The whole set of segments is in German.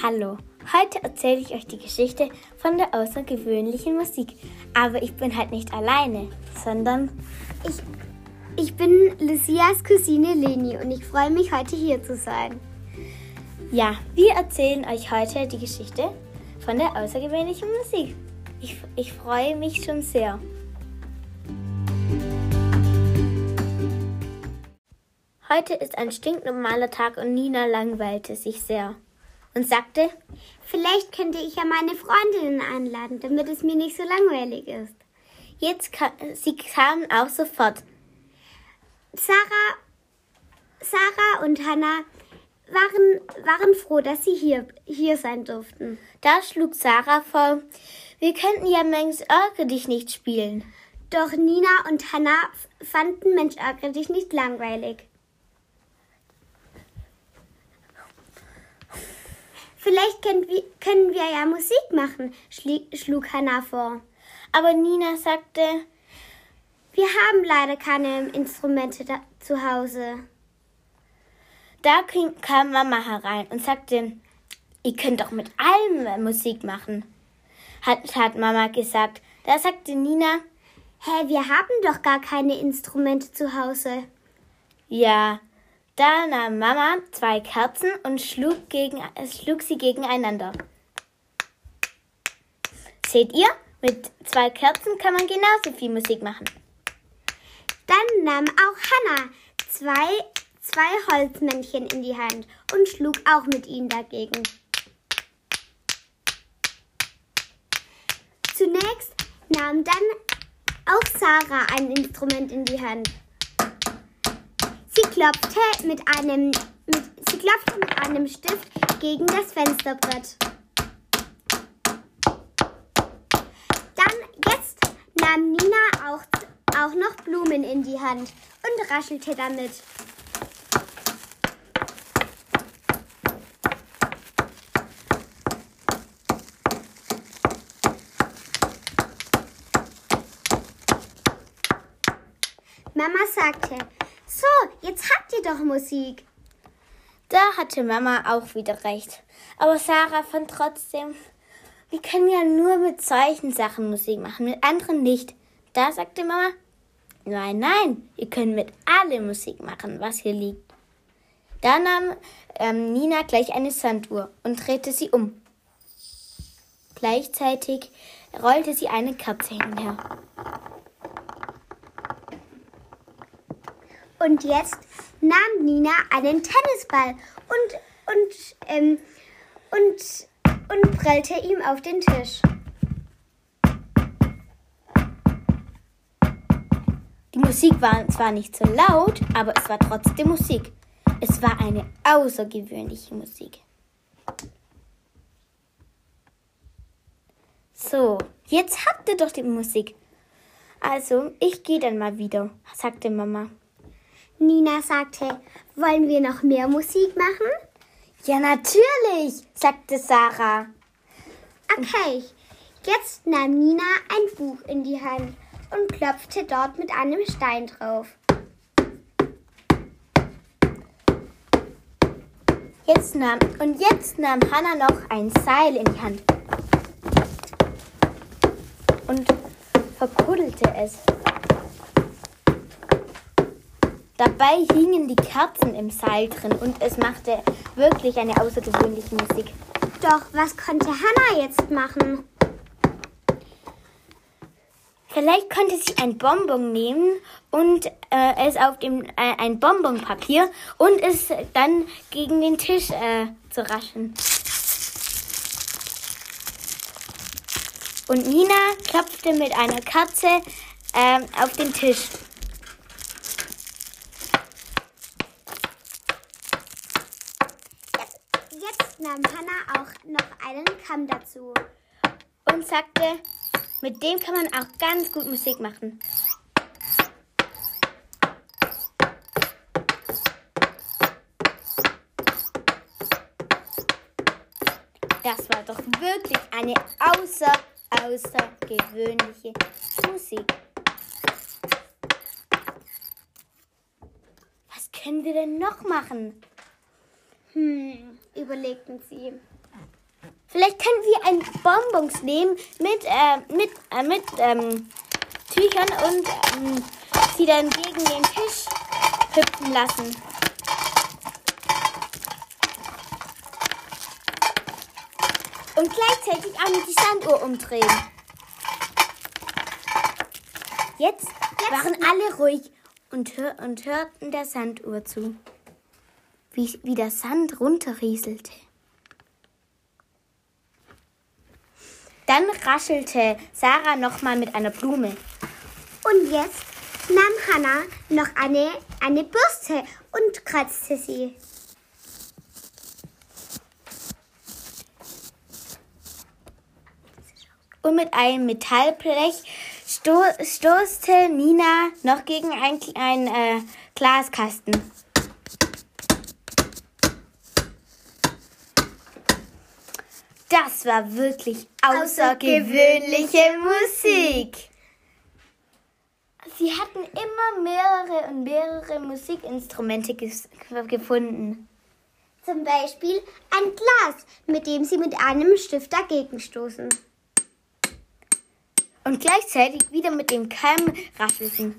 Hallo, heute erzähle ich euch die Geschichte von der außergewöhnlichen Musik. Aber ich bin halt nicht alleine, sondern ich, ich bin Lucias Cousine Leni und ich freue mich, heute hier zu sein. Ja, wir erzählen euch heute die Geschichte von der außergewöhnlichen Musik. Ich, ich freue mich schon sehr. Heute ist ein stinknormaler Tag und Nina langweilte sich sehr und sagte, vielleicht könnte ich ja meine Freundinnen einladen, damit es mir nicht so langweilig ist. Jetzt kam, sie kamen auch sofort. Sarah, Sarah und Hannah waren, waren froh, dass sie hier, hier sein durften. Da schlug Sarah vor, wir könnten ja Mensch ärgere dich nicht spielen. Doch Nina und Hannah fanden Mensch ärgere dich nicht langweilig. Vielleicht können wir, können wir ja Musik machen, schlug Hannah vor. Aber Nina sagte, wir haben leider keine Instrumente da, zu Hause. Da kam Mama herein und sagte, ihr könnt doch mit allem Musik machen, hat, hat Mama gesagt. Da sagte Nina, hä, wir haben doch gar keine Instrumente zu Hause. Ja, da nahm Mama zwei Kerzen und schlug, gegen, schlug sie gegeneinander. Seht ihr? Mit zwei Kerzen kann man genauso viel Musik machen. Dann nahm auch Hannah zwei, zwei Holzmännchen in die Hand und schlug auch mit ihnen dagegen. Zunächst nahm dann auch Sarah ein Instrument in die Hand. Sie klopfte mit einem, mit, sie klopfte mit einem Stift gegen das Fensterbrett. Dann jetzt nahm Nina auch, auch noch Blumen in die Hand und raschelte damit. Mama sagte, so, jetzt habt ihr doch Musik. Da hatte Mama auch wieder recht. Aber Sarah fand trotzdem, wir können ja nur mit solchen Sachen Musik machen, mit anderen nicht. Da sagte Mama, nein, nein, ihr könnt mit allem Musik machen, was hier liegt. Da nahm ähm, Nina gleich eine Sanduhr und drehte sie um. Gleichzeitig rollte sie eine Kerze hin und her. Und jetzt nahm Nina einen Tennisball und, und, ähm, und, und prellte ihm auf den Tisch. Die Musik war zwar nicht so laut, aber es war trotzdem Musik. Es war eine außergewöhnliche Musik. So, jetzt habt ihr doch die Musik. Also, ich gehe dann mal wieder, sagte Mama. Nina sagte, wollen wir noch mehr Musik machen? Ja, natürlich, sagte Sarah. Okay, jetzt nahm Nina ein Buch in die Hand und klopfte dort mit einem Stein drauf. Jetzt nahm, und jetzt nahm Hannah noch ein Seil in die Hand und verkuddelte es. Dabei hingen die Kerzen im Seil drin und es machte wirklich eine außergewöhnliche Musik. Doch was konnte Hannah jetzt machen? Vielleicht konnte sie ein Bonbon nehmen und äh, es auf dem äh, ein Bonbonpapier und es dann gegen den Tisch äh, zu raschen. Und Nina klopfte mit einer Kerze äh, auf den Tisch. Nahm Hannah auch noch einen Kamm dazu und sagte, mit dem kann man auch ganz gut Musik machen. Das war doch wirklich eine außer, außergewöhnliche Musik. Was können wir denn noch machen? Hm, überlegten sie. Vielleicht können wir ein Bonbons nehmen mit, äh, mit, äh, mit ähm, Tüchern und ähm, sie dann gegen den Tisch hüpfen lassen. Und gleichzeitig auch noch die Sanduhr umdrehen. Jetzt, waren alle ruhig und, hör und hörten der Sanduhr zu, wie, wie der Sand runterrieselte. Dann raschelte Sarah nochmal mit einer Blume. Und jetzt nahm Hannah noch eine, eine Bürste und kratzte sie. Und mit einem Metallblech sto stoßte Nina noch gegen ein, ein äh, Glaskasten. Das war wirklich außergewöhnliche Musik. Sie hatten immer mehrere und mehrere Musikinstrumente gefunden. Zum Beispiel ein Glas, mit dem sie mit einem Stift dagegen stoßen. Und gleichzeitig wieder mit dem Keim rascheln.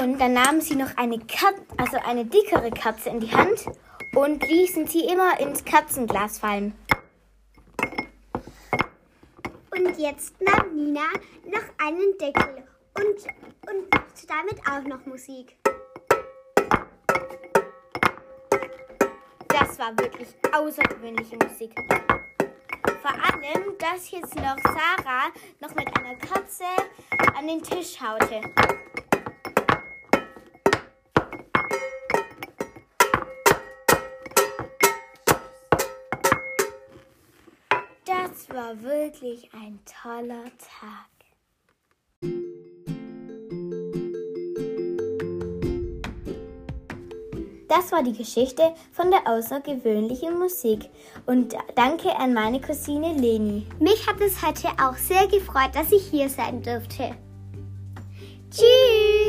Und dann nahmen sie noch eine Katze, also eine dickere Katze in die Hand und ließen sie immer ins Katzenglas fallen. Und jetzt nahm Nina noch einen Deckel und, und machte damit auch noch Musik. Das war wirklich außergewöhnliche Musik. Vor allem, dass jetzt noch Sarah noch mit einer Katze an den Tisch haute. Das war wirklich ein toller Tag. Das war die Geschichte von der außergewöhnlichen Musik. Und danke an meine Cousine Leni. Mich hat es heute auch sehr gefreut, dass ich hier sein durfte. Tschüss!